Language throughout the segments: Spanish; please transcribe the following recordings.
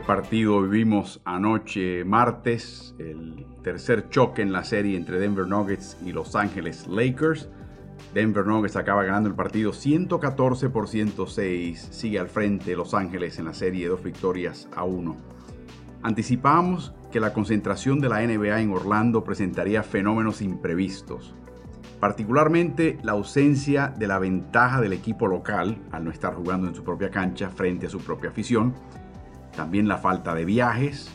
Partido vivimos anoche martes, el tercer choque en la serie entre Denver Nuggets y Los Ángeles Lakers. Denver Nuggets acaba ganando el partido 114 por 106, sigue al frente Los Ángeles en la serie dos victorias a uno. Anticipamos que la concentración de la NBA en Orlando presentaría fenómenos imprevistos, particularmente la ausencia de la ventaja del equipo local al no estar jugando en su propia cancha frente a su propia afición, también la falta de viajes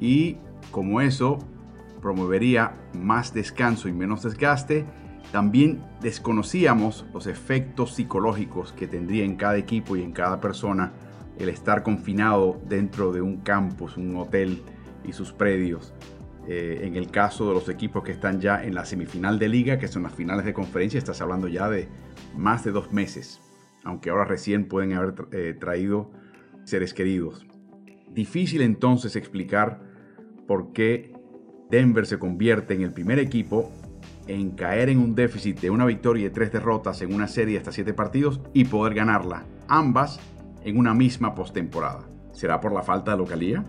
y como eso promovería más descanso y menos desgaste, también desconocíamos los efectos psicológicos que tendría en cada equipo y en cada persona el estar confinado dentro de un campus, un hotel y sus predios. Eh, en el caso de los equipos que están ya en la semifinal de liga, que son las finales de conferencia, estás hablando ya de más de dos meses, aunque ahora recién pueden haber eh, traído seres queridos. Difícil entonces explicar por qué Denver se convierte en el primer equipo en caer en un déficit de una victoria y tres derrotas en una serie hasta siete partidos y poder ganarla, ambas en una misma postemporada. ¿Será por la falta de localía?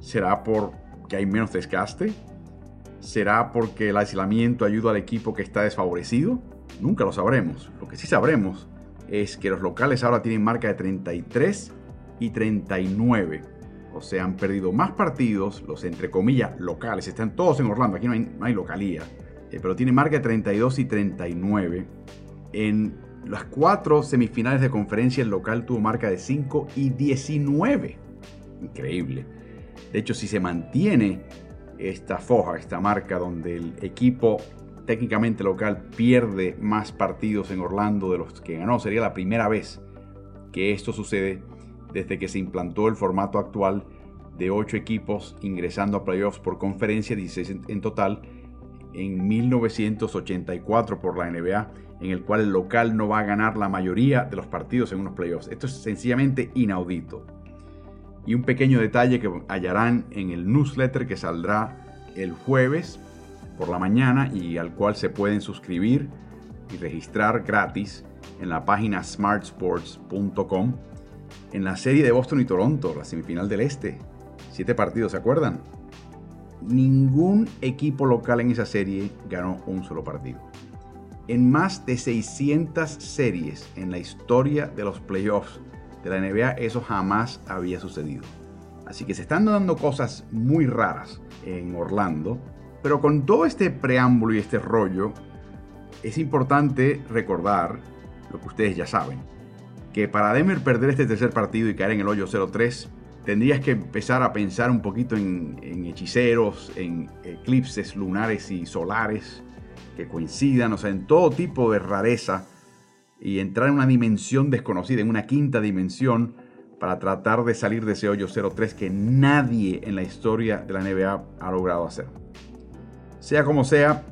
¿Será porque hay menos desgaste? ¿Será porque el aislamiento ayuda al equipo que está desfavorecido? Nunca lo sabremos. Lo que sí sabremos es que los locales ahora tienen marca de 33 y 39. O sea, han perdido más partidos, los entre comillas locales, están todos en Orlando, aquí no hay, localía, eh, pero tiene marca de 32 y 39. En las cuatro semifinales de conferencia, el local tuvo marca de 5 y 19. Increíble. De hecho, si se mantiene esta foja, esta marca donde el equipo técnicamente local pierde más partidos en Orlando de los que ganó, sería la primera vez que esto sucede desde que se implantó el formato actual de 8 equipos ingresando a playoffs por conferencia, 16 en total, en 1984 por la NBA, en el cual el local no va a ganar la mayoría de los partidos en unos playoffs. Esto es sencillamente inaudito. Y un pequeño detalle que hallarán en el newsletter que saldrá el jueves por la mañana y al cual se pueden suscribir y registrar gratis en la página smartsports.com en la serie de Boston y Toronto, la semifinal del Este. Siete partidos, ¿se acuerdan? Ningún equipo local en esa serie ganó un solo partido. En más de 600 series en la historia de los playoffs de la NBA, eso jamás había sucedido. Así que se están dando cosas muy raras en Orlando. Pero con todo este preámbulo y este rollo, es importante recordar lo que ustedes ya saben que para Denver perder este tercer partido y caer en el hoyo 0-3, tendrías que empezar a pensar un poquito en, hechiceros, en eclipses lunares y solares que coincidan, o sea, en todo tipo de rareza y entrar en una dimensión desconocida, en una quinta dimensión, para tratar de salir de ese hoyo 0-3 que nadie en la historia de la NBA ha logrado hacer. Sea como sea,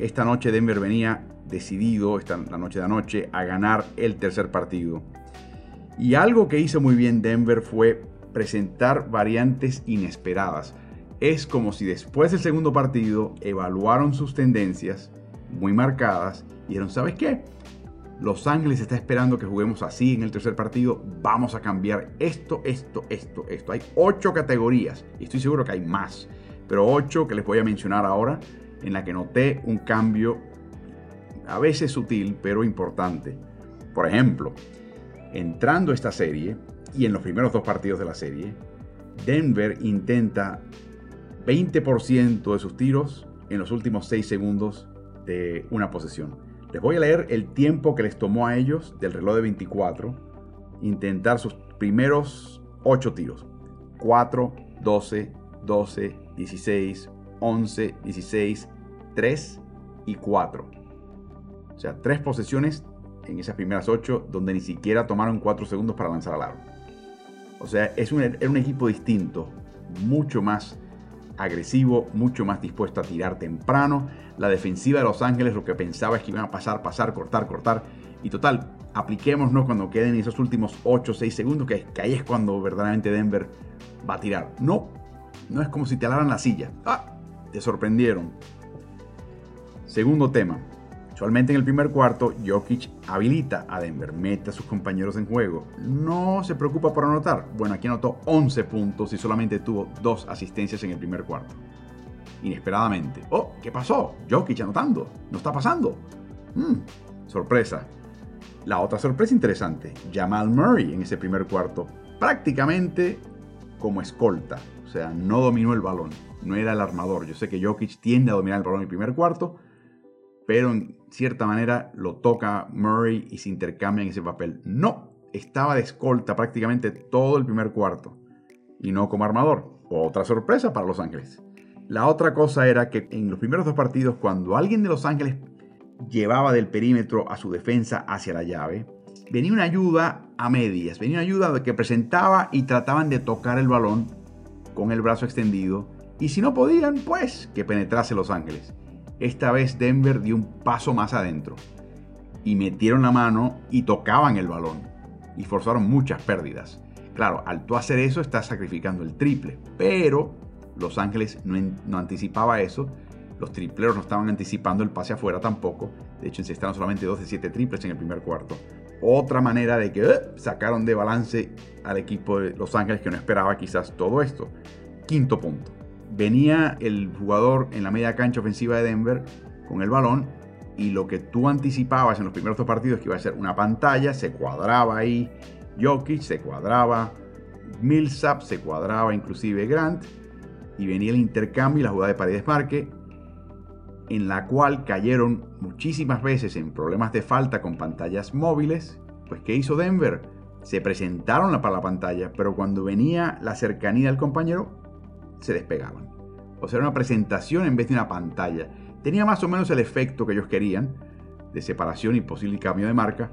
esta noche Denver venía decidido esta, la noche de anoche a ganar el tercer partido. Y algo que hizo muy bien Denver fue presentar variantes inesperadas. Es como si después del segundo partido evaluaron sus tendencias muy marcadas y dijeron, ¿sabes qué? Los Ángeles está esperando que juguemos así en el tercer partido. Vamos a cambiar esto, esto, esto, esto. Hay ocho categorías y estoy seguro que hay más. Pero ocho que les voy a mencionar ahora en la que noté un cambio a veces sutil, pero importante. Por ejemplo, entrando esta serie y en los primeros dos partidos de la serie, Denver intenta 20% de sus tiros en los últimos 6 segundos de una posesión. Les voy a leer el tiempo que les tomó a ellos del reloj de 24 intentar sus primeros 8 tiros. 4, 12, 12, 16, 11, 16, 3 y 4. O sea, tres posesiones en esas primeras 8 donde ni siquiera tomaron 4 segundos para lanzar al aro. O sea, es un, un equipo distinto, mucho más agresivo, mucho más dispuesto a tirar temprano. La defensiva de Los Ángeles lo que pensaba es que iban a pasar, pasar, cortar, cortar. Y total, apliquémonos cuando queden esos últimos 8 o 6 segundos, que, que, ahí es cuando verdaderamente Denver va a tirar. No, no es como si te alaran la silla. Ah, te sorprendieron. Segundo tema. Usualmente en el primer cuarto, Jokic habilita a Denver, mete a sus compañeros en juego. No se preocupa por anotar. Bueno, aquí anotó 11 puntos y solamente tuvo dos asistencias en el primer cuarto. Inesperadamente. Oh, ¿qué pasó? Jokic anotando. No está pasando. Mm, sorpresa. La otra sorpresa interesante, Jamal Murray en ese primer cuarto, prácticamente como escolta. O sea, no dominó el balón. No era el armador. Yo sé que Jokic tiende a dominar el balón en el primer cuarto, pero en cierta manera lo toca Murray y se intercambian ese papel. No, estaba de escolta prácticamente todo el primer cuarto y no como armador. Otra sorpresa para Los Ángeles. La otra cosa era que en los primeros dos partidos, cuando alguien de Los Ángeles llevaba del perímetro a su defensa hacia la llave, venía una ayuda a medias, venía una ayuda que presentaba y trataban de tocar el balón con el brazo extendido. Y si no podían, pues que penetrase Los Ángeles. Esta vez Denver dio un paso más adentro y metieron la mano y tocaban el balón y forzaron muchas pérdidas. Claro, al tú hacer eso estás sacrificando el triple, pero Los Ángeles no, anticipaba eso. Los tripleros no estaban anticipando el pase afuera tampoco. De hecho, encestaron solamente 2 de 7 triples en el primer cuarto. Otra manera de que eh, sacaron de balance al equipo de Los Ángeles que no esperaba quizás todo esto. Quinto punto venía el jugador en la media cancha ofensiva de Denver con el balón y lo que tú anticipabas en los primeros dos partidos que iba a ser una pantalla, se cuadraba ahí Jokic, se cuadraba Millsap, se cuadraba inclusive Grant y venía el intercambio y la jugada de paredes marque en la cual cayeron muchísimas veces en problemas de falta con pantallas móviles. Pues ¿qué hizo Denver? Se presentaron para la pantalla, pero cuando venía la cercanía del compañero, se despegaban. O sea, era una presentación en vez de una pantalla. Tenía más o menos el efecto que ellos querían, de separación y posible cambio de marca,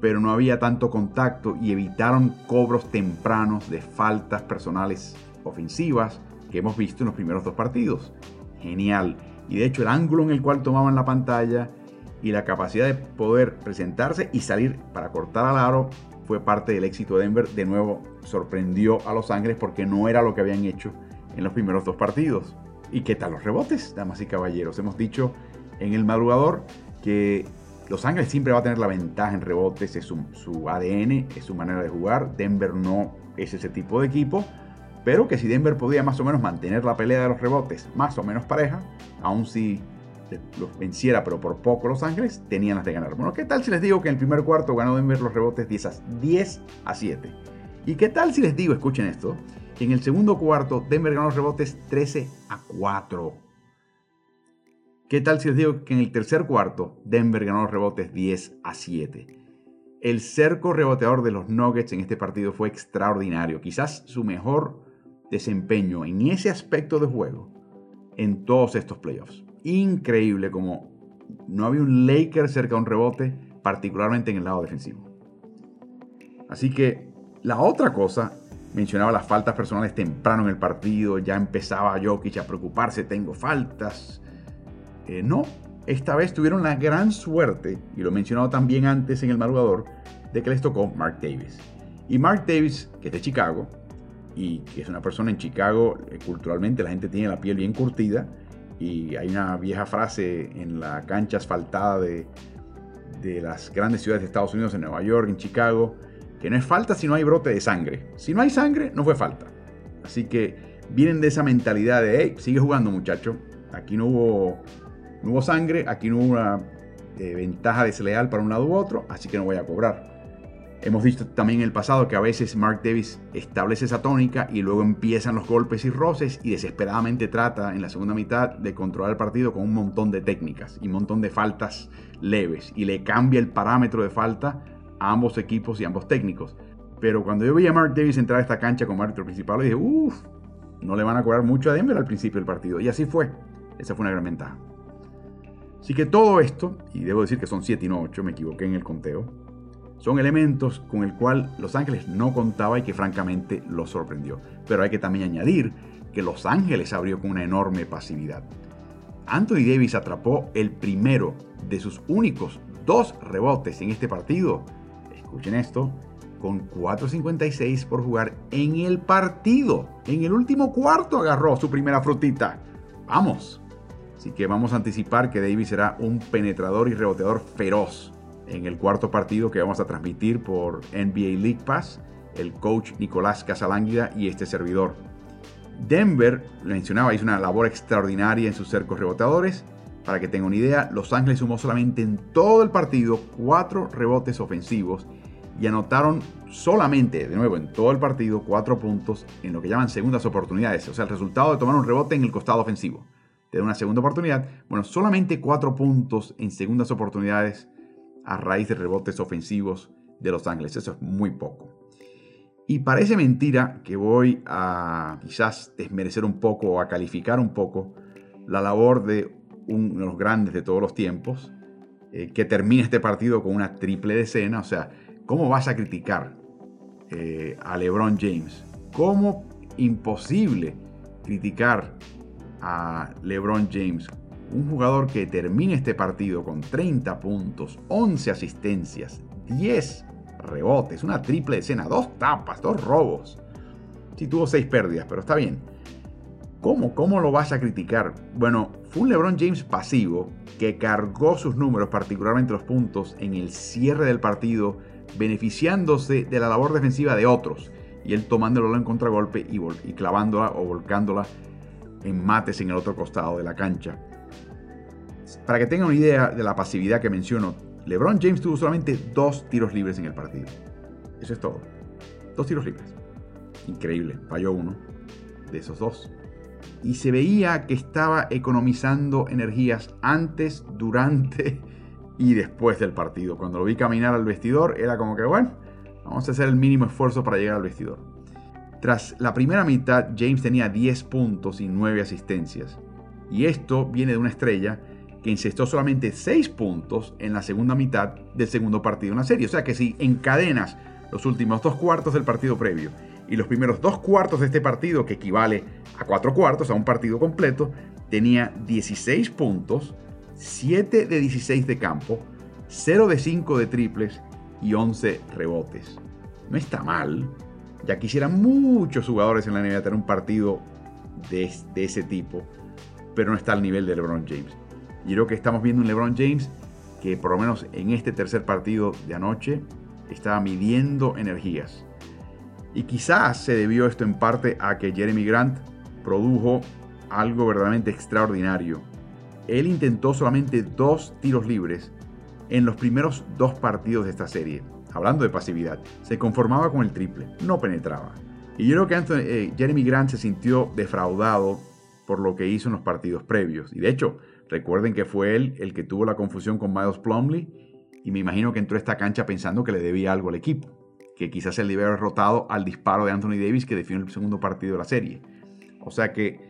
pero no había tanto contacto y evitaron cobros tempranos de faltas personales ofensivas que hemos visto en los primeros dos partidos. Genial. Y de hecho el ángulo en el cual tomaban la pantalla y la capacidad de poder presentarse y salir para cortar al aro fue parte del éxito de Denver. De nuevo sorprendió a Los Ángeles porque no era lo que habían hecho en los primeros dos partidos. ¿Y qué tal los rebotes, damas y caballeros? Hemos dicho en el madrugador que Los Ángeles siempre va a tener la ventaja en rebotes, es su, ADN, es su manera de jugar. Denver no es ese tipo de equipo, pero que si Denver podía más o menos mantener la pelea de los rebotes más o menos pareja, aun si los venciera, pero por poco Los Ángeles, tenían las de ganar. Bueno, ¿qué tal si les digo que en el primer cuarto ganó Denver los rebotes 10 a, 10 a 7? ¿Y qué tal si les digo, escuchen esto, en el segundo cuarto, Denver ganó los rebotes 13 a 4. ¿Qué tal si les digo que en el tercer cuarto, Denver ganó los rebotes 10 a 7? El cerco reboteador de los Nuggets en este partido fue extraordinario. Quizás su mejor desempeño en ese aspecto de juego en todos estos playoffs. Increíble como no había un Laker cerca de un rebote, particularmente en el lado defensivo. Así que la otra cosa mencionaba las faltas personales temprano en el partido, ya empezaba Jokic a preocuparse, tengo faltas. Eh, no, esta vez tuvieron la gran suerte, y lo he mencionado también antes en el madrugador, de que les tocó Mark Davis. Y Mark Davis, que es de Chicago, y que es una persona en Chicago, eh, culturalmente la gente tiene la piel bien curtida, y hay una vieja frase en la cancha asfaltada de, de las grandes ciudades de Estados Unidos, en Nueva York, en Chicago, que no es falta si no hay brote de sangre. Si no hay sangre, no fue falta. Así que vienen de esa mentalidad de, hey, sigue jugando muchacho. Aquí no hubo, no hubo sangre, aquí no hubo una eh, ventaja desleal para un lado u otro, así que no voy a cobrar. Hemos visto también en el pasado que a veces Mark Davis establece esa tónica y luego empiezan los golpes y roces y desesperadamente trata en la segunda mitad de controlar el partido con un montón de técnicas y un montón de faltas leves y le cambia el parámetro de falta a ambos equipos y ambos técnicos. Pero cuando yo vi a Mark Davis entrar a esta cancha como árbitro principal, dije, uff, no le van a cobrar mucho a Denver al principio del partido. Y así fue. Esa fue una gran ventaja. Así que todo esto, y debo decir que son 7 y no 8, me equivoqué en el conteo, son elementos con el cual Los Ángeles no contaba y que francamente lo sorprendió. Pero hay que también añadir que Los Ángeles abrió con una enorme pasividad. Anthony Davis atrapó el primero de sus únicos dos rebotes en este partido. Escuchen esto, con 4.56 por jugar en el partido. En el último cuarto agarró su primera frutita. Vamos. Así que vamos a anticipar que Davis será un penetrador y reboteador feroz en el cuarto partido que vamos a transmitir por NBA League Pass, el coach Nicolás Casalánguida y este servidor. Denver, mencionaba, hizo una labor extraordinaria en sus cercos reboteadores. Para que tengan una idea, Los Ángeles sumó solamente en todo el partido cuatro rebotes ofensivos y anotaron solamente, de nuevo, en todo el partido, cuatro puntos en lo que llaman segundas oportunidades. O sea, el resultado de tomar un rebote en el costado ofensivo. Te da una segunda oportunidad. Bueno, solamente cuatro puntos en segundas oportunidades a raíz de rebotes ofensivos de Los Ángeles. Eso es muy poco. Y parece mentira que voy a quizás desmerecer un poco o a calificar un poco la labor de uno de los grandes de todos los tiempos, eh, que termina este partido con una triple decena. O sea, ¿cómo vas a criticar eh, a LeBron James? ¿Cómo imposible criticar a LeBron James un jugador que termine este partido con 30 puntos, 11 asistencias, 10 rebotes, una triple escena, dos tapas, dos robos. Sí tuvo 6 pérdidas, pero está bien. ¿Cómo? ¿Cómo lo vas a criticar? Bueno, fue un LeBron James pasivo que cargó sus números, particularmente los puntos, en el cierre del partido, beneficiándose de la labor defensiva de otros. Y él tomándolo en contragolpe y, y clavándola o volcándola en mates en el otro costado de la cancha. Para que tengan una idea de la pasividad que menciono, LeBron James tuvo solamente dos tiros libres en el partido. Eso es todo. Dos tiros libres. Increíble. Falló uno de esos dos. Y se veía que estaba economizando energías antes, durante y después del partido. Cuando lo vi caminar al vestidor, era como que, bueno, vamos a hacer el mínimo esfuerzo para llegar al vestidor. Tras la primera mitad, James tenía 10 puntos y 9 asistencias. Y esto viene de una estrella que incestó solamente 6 puntos en la segunda mitad del segundo partido en la serie. O sea que si encadenas los últimos dos cuartos del partido previo y los primeros dos cuartos de este partido, que equivale a cuatro cuartos, a un partido completo, tenía 16 puntos, 7 de 16 de campo, 0 de 5 de triples y 11 rebotes. No está mal. Ya quisieran muchos jugadores en la NBA tener un partido de, de ese tipo, pero no está al nivel de LeBron James. Y creo que estamos viendo un LeBron James que por lo menos en este tercer partido de anoche estaba midiendo energías. Y quizás se debió esto en parte a que Jeremy Grant produjo algo verdaderamente extraordinario. Él intentó solamente dos tiros libres en los primeros dos partidos de esta serie. Hablando de pasividad, se conformaba con el triple, no penetraba. Y yo creo que eh, Jeremy Grant se sintió defraudado por lo que hizo en los partidos previos. Y de hecho, Recuerden que fue él el que tuvo la confusión con Miles Plumley y me imagino que entró a esta cancha pensando que le debía algo al equipo, que quizás se le hubiera derrotado al disparo de Anthony Davis que definió el segundo partido de la serie. O sea que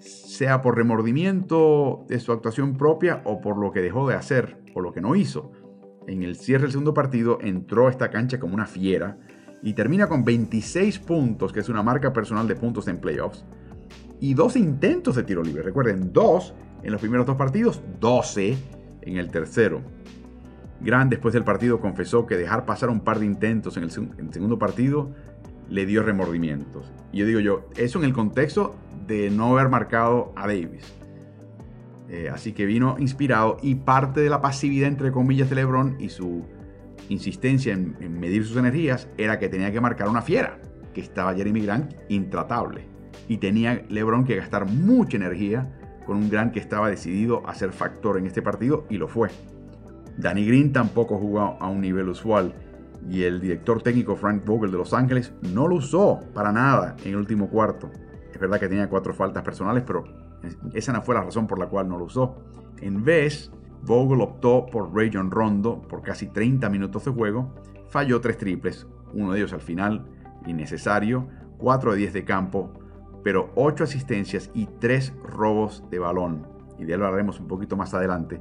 sea por remordimiento de su actuación propia o por lo que dejó de hacer o lo que no hizo. En el cierre del segundo partido entró a esta cancha como una fiera y termina con 26 puntos, que es una marca personal de puntos en playoffs, y dos intentos de tiro libre. Recuerden, dos en los primeros dos partidos, 12 en el tercero. Grant después del partido confesó que dejar pasar un par de intentos en el, segundo partido le dio remordimientos. Y yo digo yo, eso en el contexto de no haber marcado a Davis. Eh, así que vino inspirado y parte de la pasividad entre comillas de LeBron y su insistencia en, en medir sus energías era que tenía que marcar una fiera, que estaba Jeremy Grant intratable. Y tenía LeBron que gastar mucha energía con un gran que estaba decidido a ser factor en este partido y lo fue. Danny Green tampoco jugó a un nivel usual y el director técnico Frank Vogel de Los Ángeles no lo usó para nada en el último cuarto. Es verdad que tenía cuatro faltas personales, pero esa no fue la razón por la cual no lo usó. En vez, Vogel optó por Rayon Rondo por casi 30 minutos de juego, falló tres triples, uno de ellos al final innecesario, 4 de 10 de campo, pero 8 asistencias y 3 robos de balón. Y de él hablaremos un poquito más adelante.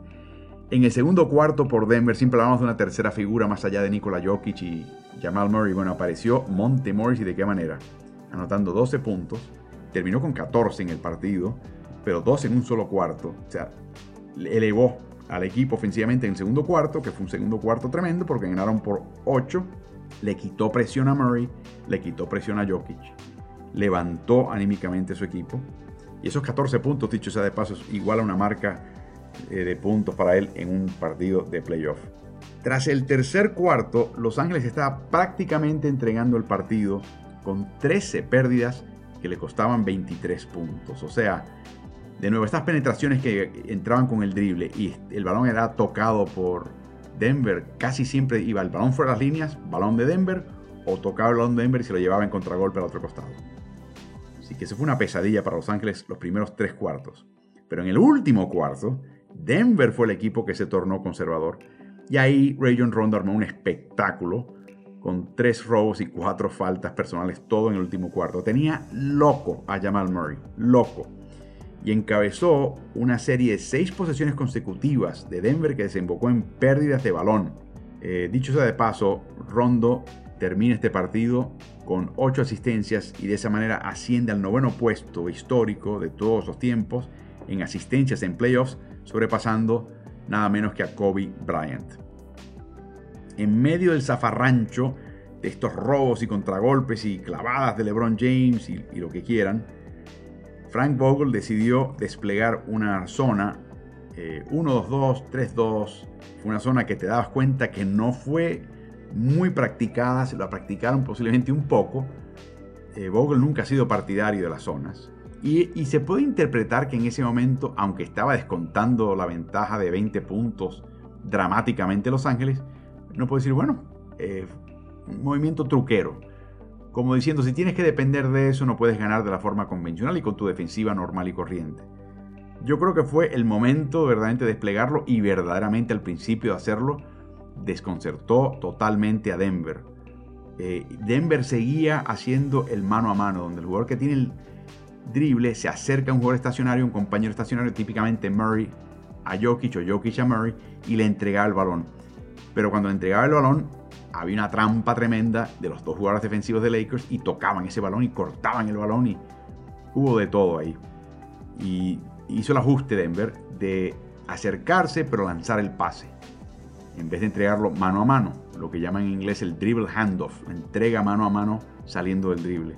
En el segundo cuarto por Denver, siempre hablamos de una tercera figura más allá de Nikola Jokic y Jamal Murray. Bueno, apareció Monte Morris y de qué manera. Anotando 12 puntos. Terminó con 14 en el partido, pero 12 en un solo cuarto. O sea, elevó al equipo ofensivamente en el segundo cuarto, que fue un segundo cuarto tremendo porque ganaron por 8. Le quitó presión a Murray, le quitó presión a Jokic, levantó anímicamente su equipo. Y esos 14 puntos, dicho sea de paso, es igual a una marca eh, de puntos para él en un partido de playoff. Tras el tercer cuarto, Los Ángeles estaba prácticamente entregando el partido con 13 pérdidas que le costaban 23 puntos. O sea, de nuevo, estas penetraciones que entraban con el drible y el balón era tocado por Denver, casi siempre iba el balón fuera de las líneas, balón de Denver, o tocaba el balón de Denver y se lo llevaba en contragolpe al otro costado. Así que eso fue una pesadilla para Los Ángeles los primeros tres cuartos. Pero en el último cuarto, Denver fue el equipo que se tornó conservador. Y ahí Rayon Rondo armó un espectáculo con tres robos y cuatro faltas personales, todo en el último cuarto. Tenía loco a Jamal Murray, loco. Y encabezó una serie de seis posesiones consecutivas de Denver que desembocó en pérdidas de balón. Eh, dicho sea de paso, Rondo termina este partido con ocho asistencias y de esa manera asciende al noveno puesto histórico de todos los tiempos en asistencias en playoffs sobrepasando nada menos que a Kobe Bryant. En medio del zafarrancho de estos robos y contragolpes y clavadas de LeBron James y, lo que quieran, Frank Vogel decidió desplegar una zona 1-2-2, eh, 3-2. Fue una zona que te dabas cuenta que no fue muy practicada, se la practicaron posiblemente un poco. Eh, Vogel nunca ha sido partidario de las zonas. Y, se puede interpretar que en ese momento, aunque estaba descontando la ventaja de 20 puntos dramáticamente Los Ángeles, no puede decir, bueno, eh, movimiento truquero. Como diciendo, si tienes que depender de eso, no puedes ganar de la forma convencional y con tu defensiva normal y corriente. Yo creo que fue el momento verdaderamente de desplegarlo y verdaderamente al principio de hacerlo desconcertó totalmente a Denver. Eh, Denver seguía haciendo el mano a mano, donde el jugador que tiene el, drible, se acerca a un jugador estacionario, un compañero estacionario, típicamente Murray a Jokic o Jokic a Murray, y le entregaba el balón. Pero cuando entregaba el balón, había una trampa tremenda de los dos jugadores defensivos de Lakers y tocaban ese balón y cortaban el balón y hubo de todo ahí. Y hizo el ajuste Denver de acercarse pero lanzar el pase. En vez de entregarlo mano a mano, lo que llaman en inglés el dribble handoff, entrega mano a mano saliendo del drible.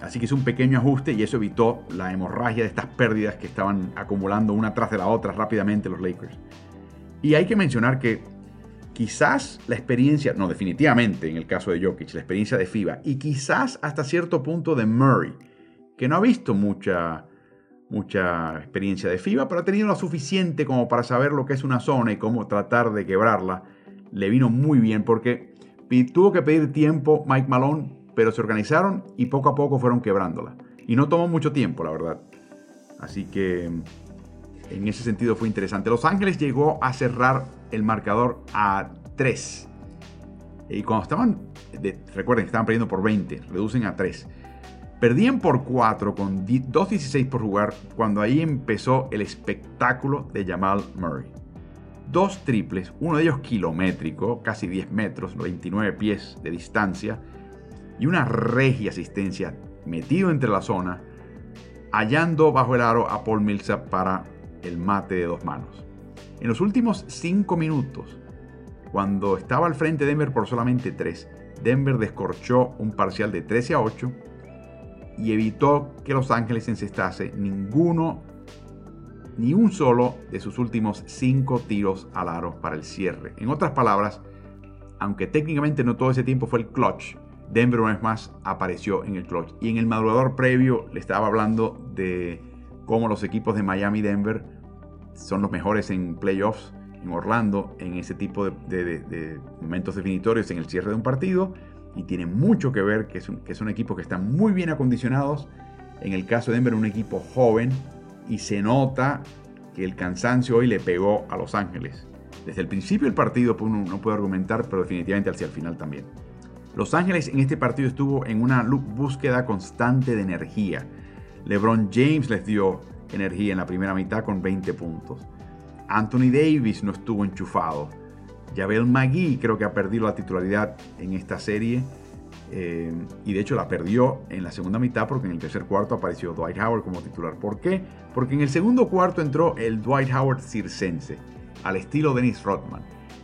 Así que hizo un pequeño ajuste y eso evitó la hemorragia de estas pérdidas que estaban acumulando una tras de la otra rápidamente los Lakers. Y hay que mencionar que quizás la experiencia, no, definitivamente en el caso de Jokic, la experiencia de FIBA y quizás hasta cierto punto de Murray, que no ha visto mucha, mucha experiencia de FIBA, pero ha tenido lo suficiente como para saber lo que es una zona y cómo tratar de quebrarla, le vino muy bien porque tuvo que pedir tiempo Mike Malone pero se organizaron y poco a poco fueron quebrándola. Y no tomó mucho tiempo, la verdad. Así que en ese sentido fue interesante. Los Ángeles llegó a cerrar el marcador a 3. Y cuando estaban, recuerden que estaban perdiendo por 20, reducen a 3. Perdían por 4 con 2.16 por jugar cuando ahí empezó el espectáculo de Jamal Murray. Dos triples, uno de ellos kilométrico, casi 10 metros, 29 pies de distancia, y una regia asistencia metido entre la zona, hallando bajo el aro a Paul Millsap para el mate de dos manos. En los últimos cinco minutos, cuando estaba al frente de Denver por solamente tres, Denver descorchó un parcial de 13 a 8 y evitó que Los Ángeles encestase ninguno, ni un solo de sus últimos cinco tiros al aro para el cierre. En otras palabras, aunque técnicamente no todo ese tiempo fue el clutch, Denver una vez más apareció en el clutch. Y en el madrugador previo le estaba hablando de cómo los equipos de Miami y Denver son los mejores en playoffs en Orlando, en ese tipo de, momentos definitorios en el cierre de un partido. Y tiene mucho que ver que, son, que son equipos que están muy bien acondicionados. En el caso de Denver, un equipo joven. Y se nota que el cansancio hoy le pegó a Los Ángeles. Desde el principio del partido pues, uno no puede argumentar, pero definitivamente hacia el final también. Los Ángeles en este partido estuvo en una búsqueda constante de energía. LeBron James les dio energía en la primera mitad con 20 puntos. Anthony Davis no estuvo enchufado. Javel McGee creo que ha perdido la titularidad en esta serie. Eh, y de hecho la perdió en la segunda mitad porque en el tercer cuarto apareció Dwight Howard como titular. ¿Por qué? Porque en el segundo cuarto entró el Dwight Howard circense, al estilo Dennis Rodman,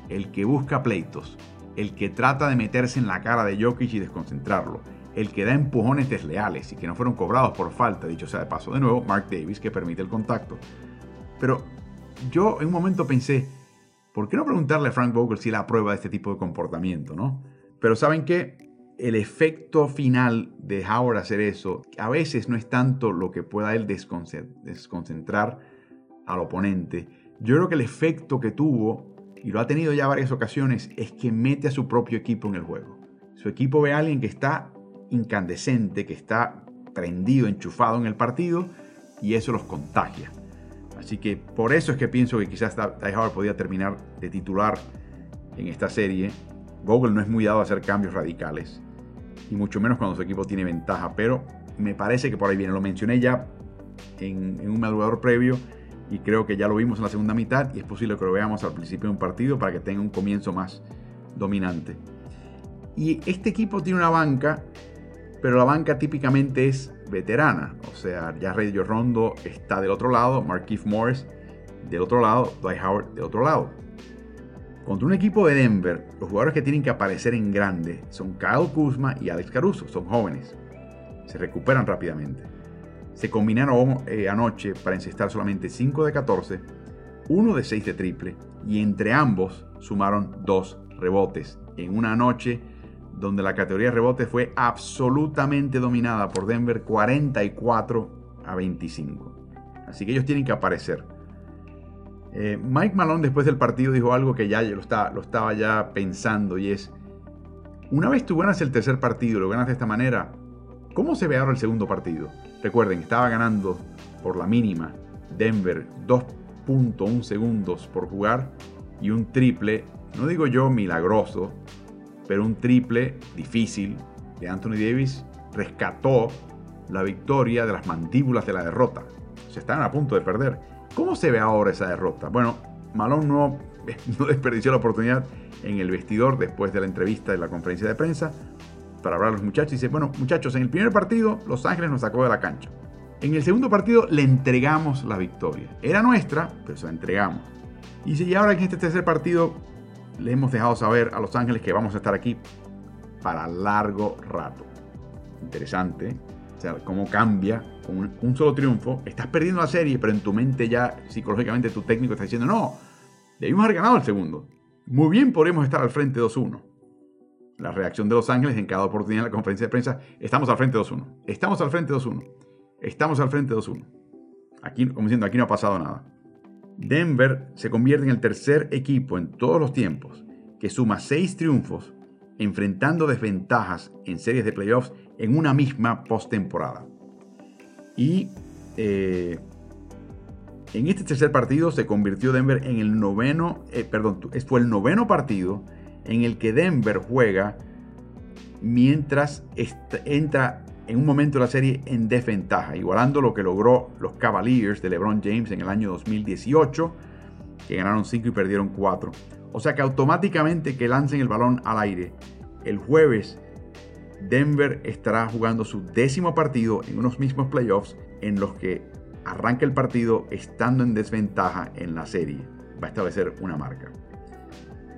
el que busca pleitos, el que trata de meterse en la cara de Jokic y desconcentrarlo, el que da empujones desleales y que no fueron cobrados por falta, dicho sea de paso. De nuevo, Mark Davis que permite el contacto. Pero yo en un momento pensé, ¿por qué no preguntarle a Frank Vogel si la prueba de este tipo de comportamiento, no? Pero ¿saben qué? el efecto final de Howard hacer eso a veces no es tanto lo que pueda él desconcentrar al oponente. Yo creo que el efecto que tuvo, y lo ha tenido ya varias ocasiones, es que mete a su propio equipo en el juego. Su equipo ve a alguien que está incandescente, que está prendido, enchufado en el partido, y eso los contagia. Así que por eso es que pienso que quizás Ty Howard podía terminar de titular en esta serie. Google no es muy dado a hacer cambios radicales y mucho menos cuando su equipo tiene ventaja. Pero me parece que por ahí viene. Lo mencioné ya en, un madrugador previo y creo que ya lo vimos en la segunda mitad y es posible que lo veamos al principio de un partido para que tenga un comienzo más dominante. Y este equipo tiene una banca, pero la banca típicamente es veterana. O sea, ya Rey Rondo está del otro lado, Marquise Morris del otro lado, Dwight Howard del otro lado. Contra un equipo de Denver, los jugadores que tienen que aparecer en grande son Kyle Kuzma y Alex Caruso, son jóvenes. Se recuperan rápidamente. Se combinaron eh, anoche para encestar solamente 5 de 14, 1 de 6 de triple y entre ambos sumaron 2 rebotes en una noche donde la categoría de rebotes fue absolutamente dominada por Denver 44 a 25. Así que ellos tienen que aparecer. Eh, Mike Malone después del partido dijo algo que ya lo estaba, lo estaba ya pensando y es, una vez tú ganas el tercer partido, lo ganas de esta manera, ¿cómo se ve ahora el segundo partido? Recuerden, estaba ganando por la mínima Denver 2.1 segundos por jugar y un triple, no digo yo milagroso, pero un triple difícil de Anthony Davis rescató la victoria de las mandíbulas de la derrota. Se estaban a punto de perder. ¿Cómo se ve ahora esa derrota? Bueno, Malone no, desperdició la oportunidad en el vestidor después de la entrevista de la conferencia de prensa para hablar a los muchachos. Y dice, bueno, muchachos, en el primer partido Los Ángeles nos sacó de la cancha. En el segundo partido le entregamos la victoria. Era nuestra, pero se la entregamos. Y dice, y ahora en este tercer partido le hemos dejado saber a Los Ángeles que vamos a estar aquí para largo rato. Interesante. O sea, cómo cambia con un, solo triunfo. Estás perdiendo la serie, pero en tu mente ya psicológicamente tu técnico está diciendo, no, debimos haber ganado el segundo. Muy bien podríamos estar al frente 2-1. La reacción de Los Ángeles en cada oportunidad en la conferencia de prensa, estamos al frente 2-1. Estamos al frente 2-1. Estamos al frente 2-1. Aquí, como diciendo, aquí no ha pasado nada. Denver se convierte en el tercer equipo en todos los tiempos que suma seis triunfos enfrentando desventajas en series de playoffs en una misma postemporada. Y eh, en este tercer partido se convirtió Denver en el noveno, eh, perdón, fue el noveno partido en el que Denver juega mientras entra en un momento de la serie en desventaja, igualando lo que logró los Cavaliers de LeBron James en el año 2018, que ganaron 5 y perdieron 4. O sea que automáticamente que lancen el balón al aire el jueves Denver estará jugando su décimo partido en unos mismos playoffs en los que arranca el partido estando en desventaja en la serie. Va a establecer una marca.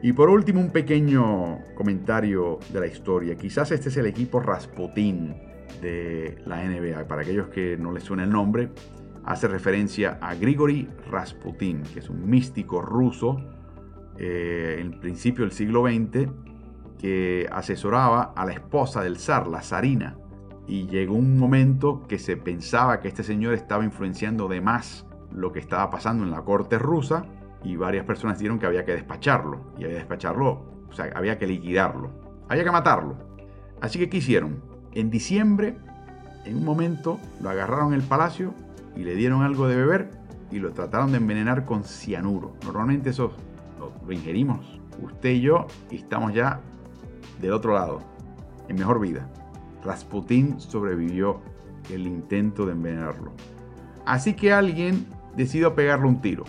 Y por último, un pequeño comentario de la historia. Quizás este es el equipo Rasputin de la NBA. Para aquellos que no les suena el nombre, hace referencia a Grigory Rasputin, que es un místico ruso eh, en principio del siglo XX que asesoraba a la esposa del zar, la zarina. Y llegó un momento que se pensaba que este señor estaba influenciando de más lo que estaba pasando en la corte rusa y varias personas dijeron que había que despacharlo. Y había que despacharlo, o sea, había que liquidarlo. Había que matarlo. Así que, ¿qué hicieron? En diciembre, en un momento, lo agarraron en el palacio y le dieron algo de beber y lo trataron de envenenar con cianuro. Normalmente eso lo, ingerimos usted y yo estamos ya del otro lado, en mejor vida. Rasputin sobrevivió el intento de envenenarlo. Así que alguien decidió pegarle un tiro.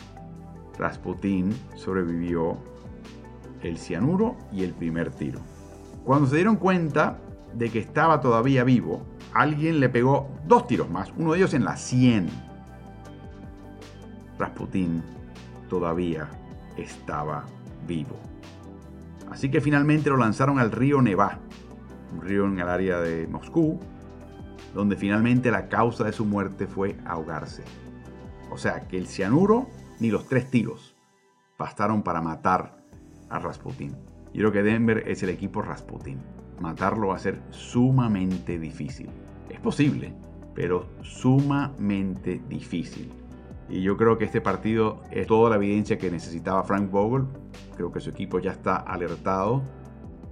Rasputin sobrevivió el cianuro y el primer tiro. Cuando se dieron cuenta de que estaba todavía vivo, alguien le pegó dos tiros más, uno de ellos en la sien. Rasputin todavía estaba vivo. Así que finalmente lo lanzaron al río Neva, un río en el área de Moscú, donde finalmente la causa de su muerte fue ahogarse. O sea que el cianuro ni los tres tiros bastaron para matar a Rasputin. Yo creo que Denver es el equipo Rasputin. Matarlo va a ser sumamente difícil. Es posible, pero sumamente difícil. Y yo creo que este partido es toda la evidencia que necesitaba Frank Vogel. Creo que su equipo ya está alertado.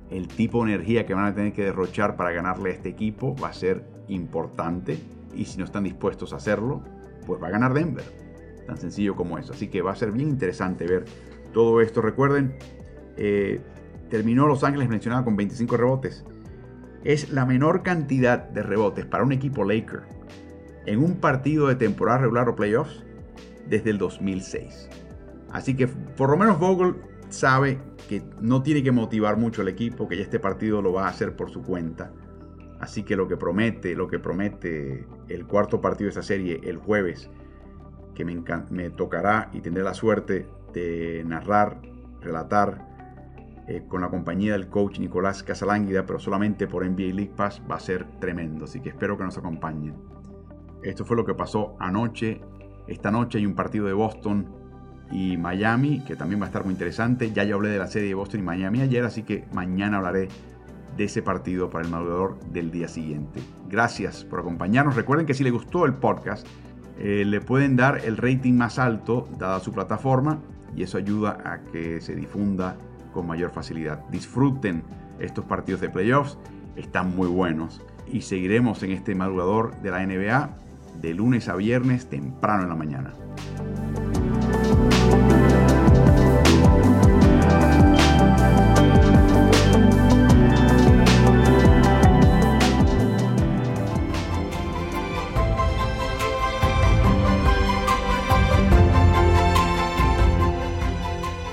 El tipo de energía que van a tener que derrochar para ganarle a este equipo va a ser importante. Y si no están dispuestos a hacerlo, pues va a ganar Denver. Tan sencillo como eso. Así que va a ser bien interesante ver todo esto. Recuerden, eh, terminó Los Ángeles mencionado con 25 rebotes. Es la menor cantidad de rebotes para un equipo Laker en un partido de temporada regular o playoffs desde el 2006. Así que por lo menos Vogel sabe que no tiene que motivar mucho al equipo, que ya este partido lo va a hacer por su cuenta. Así que lo que promete, lo que promete el cuarto partido de esta serie el jueves, que me, me tocará y tendré la suerte de narrar, relatar eh, con la compañía del coach Nicolás Casalánguida, pero solamente por NBA League Pass, va a ser tremendo. Así que espero que nos acompañen. Esto fue lo que pasó anoche. Esta noche hay un partido de Boston y Miami, que también va a estar muy interesante. Ya yo hablé de la serie de Boston y Miami ayer, así que mañana hablaré de ese partido para el madrugador del día siguiente. Gracias por acompañarnos. Recuerden que si les gustó el podcast, eh, le pueden dar el rating más alto dada su plataforma y eso ayuda a que se difunda con mayor facilidad. Disfruten estos partidos de playoffs, están muy buenos y seguiremos en este madrugador de la NBA de lunes a viernes temprano en la mañana.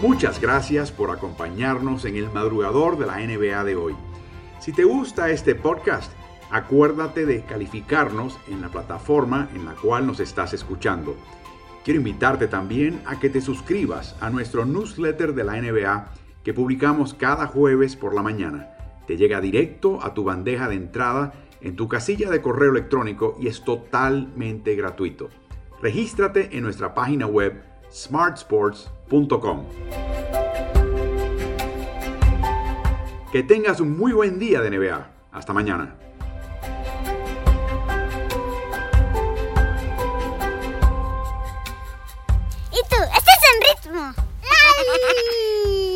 Muchas gracias por acompañarnos en el madrugador de la NBA de hoy. Si te gusta este podcast, acuérdate de calificarnos en la plataforma en la cual nos estás escuchando. Quiero invitarte también a que te suscribas a nuestro newsletter de la NBA que publicamos cada jueves por la mañana. Te llega directo a tu bandeja de entrada en tu casilla de correo electrónico y es totalmente gratuito. Regístrate en nuestra página web smartsports.com. Que tengas un muy buen día de NBA. Hasta mañana. ¿Y tú? ¿Estás en ritmo?